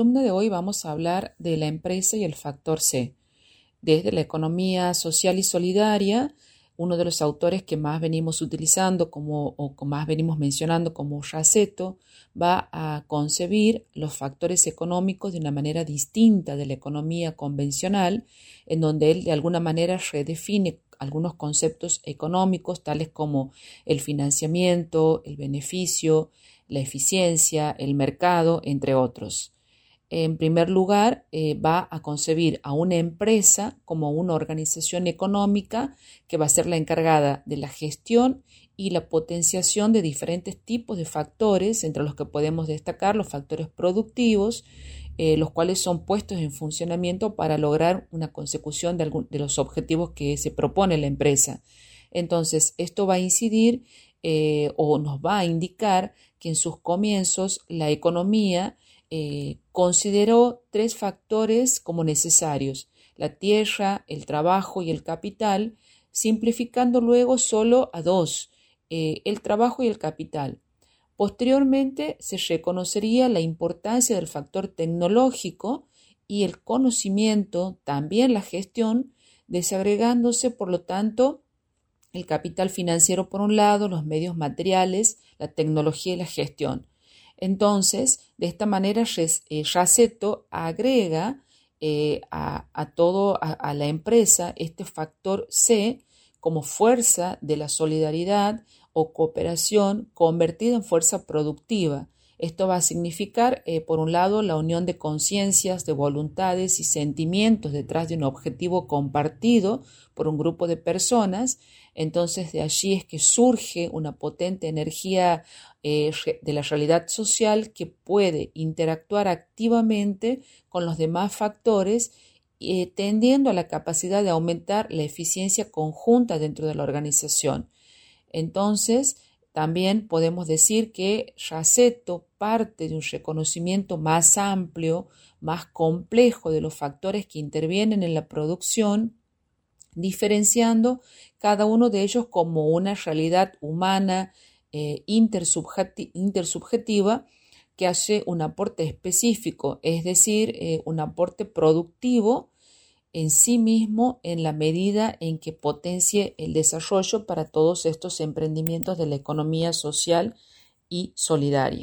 columna de hoy vamos a hablar de la empresa y el factor C. Desde la economía social y solidaria, uno de los autores que más venimos utilizando como, o que más venimos mencionando como Raceto va a concebir los factores económicos de una manera distinta de la economía convencional, en donde él de alguna manera redefine algunos conceptos económicos tales como el financiamiento, el beneficio, la eficiencia, el mercado, entre otros en primer lugar, eh, va a concebir a una empresa como una organización económica que va a ser la encargada de la gestión y la potenciación de diferentes tipos de factores, entre los que podemos destacar los factores productivos, eh, los cuales son puestos en funcionamiento para lograr una consecución de, de, los objetivos que se propone la empresa. Entonces, esto va a incidir eh, o nos va a indicar que en sus comienzos la economía eh, consideró tres factores como necesarios, la tierra, el trabajo y el capital, simplificando luego solo a dos, eh, el trabajo y el capital. Posteriormente se reconocería la importancia del factor tecnológico y el conocimiento, también la gestión, desagregándose, por lo tanto, el capital financiero por un lado, los medios materiales, la tecnología y la gestión. Entonces, de esta manera, Raceto eh, agrega eh, a, todo, a, la empresa este factor C como fuerza de la solidaridad o cooperación convertida en fuerza productiva. Esto va a significar, eh, por un lado, la unión de conciencias, de voluntades y sentimientos detrás de un objetivo compartido por un grupo de personas. Entonces, de allí es que surge una potente energía eh, de la realidad social que puede interactuar activamente con los demás factores eh, tendiendo a la capacidad de aumentar la eficiencia conjunta dentro de la organización. Entonces, también podemos decir que Raceto parte de un reconocimiento más amplio, más complejo de los factores que intervienen en la producción, diferenciando cada uno de ellos como una realidad humana eh, intersubjetiva que hace un aporte específico, es decir, eh, un aporte productivo en sí mismo en la medida en que potencie el desarrollo para todos estos emprendimientos de la economía social y solidaria.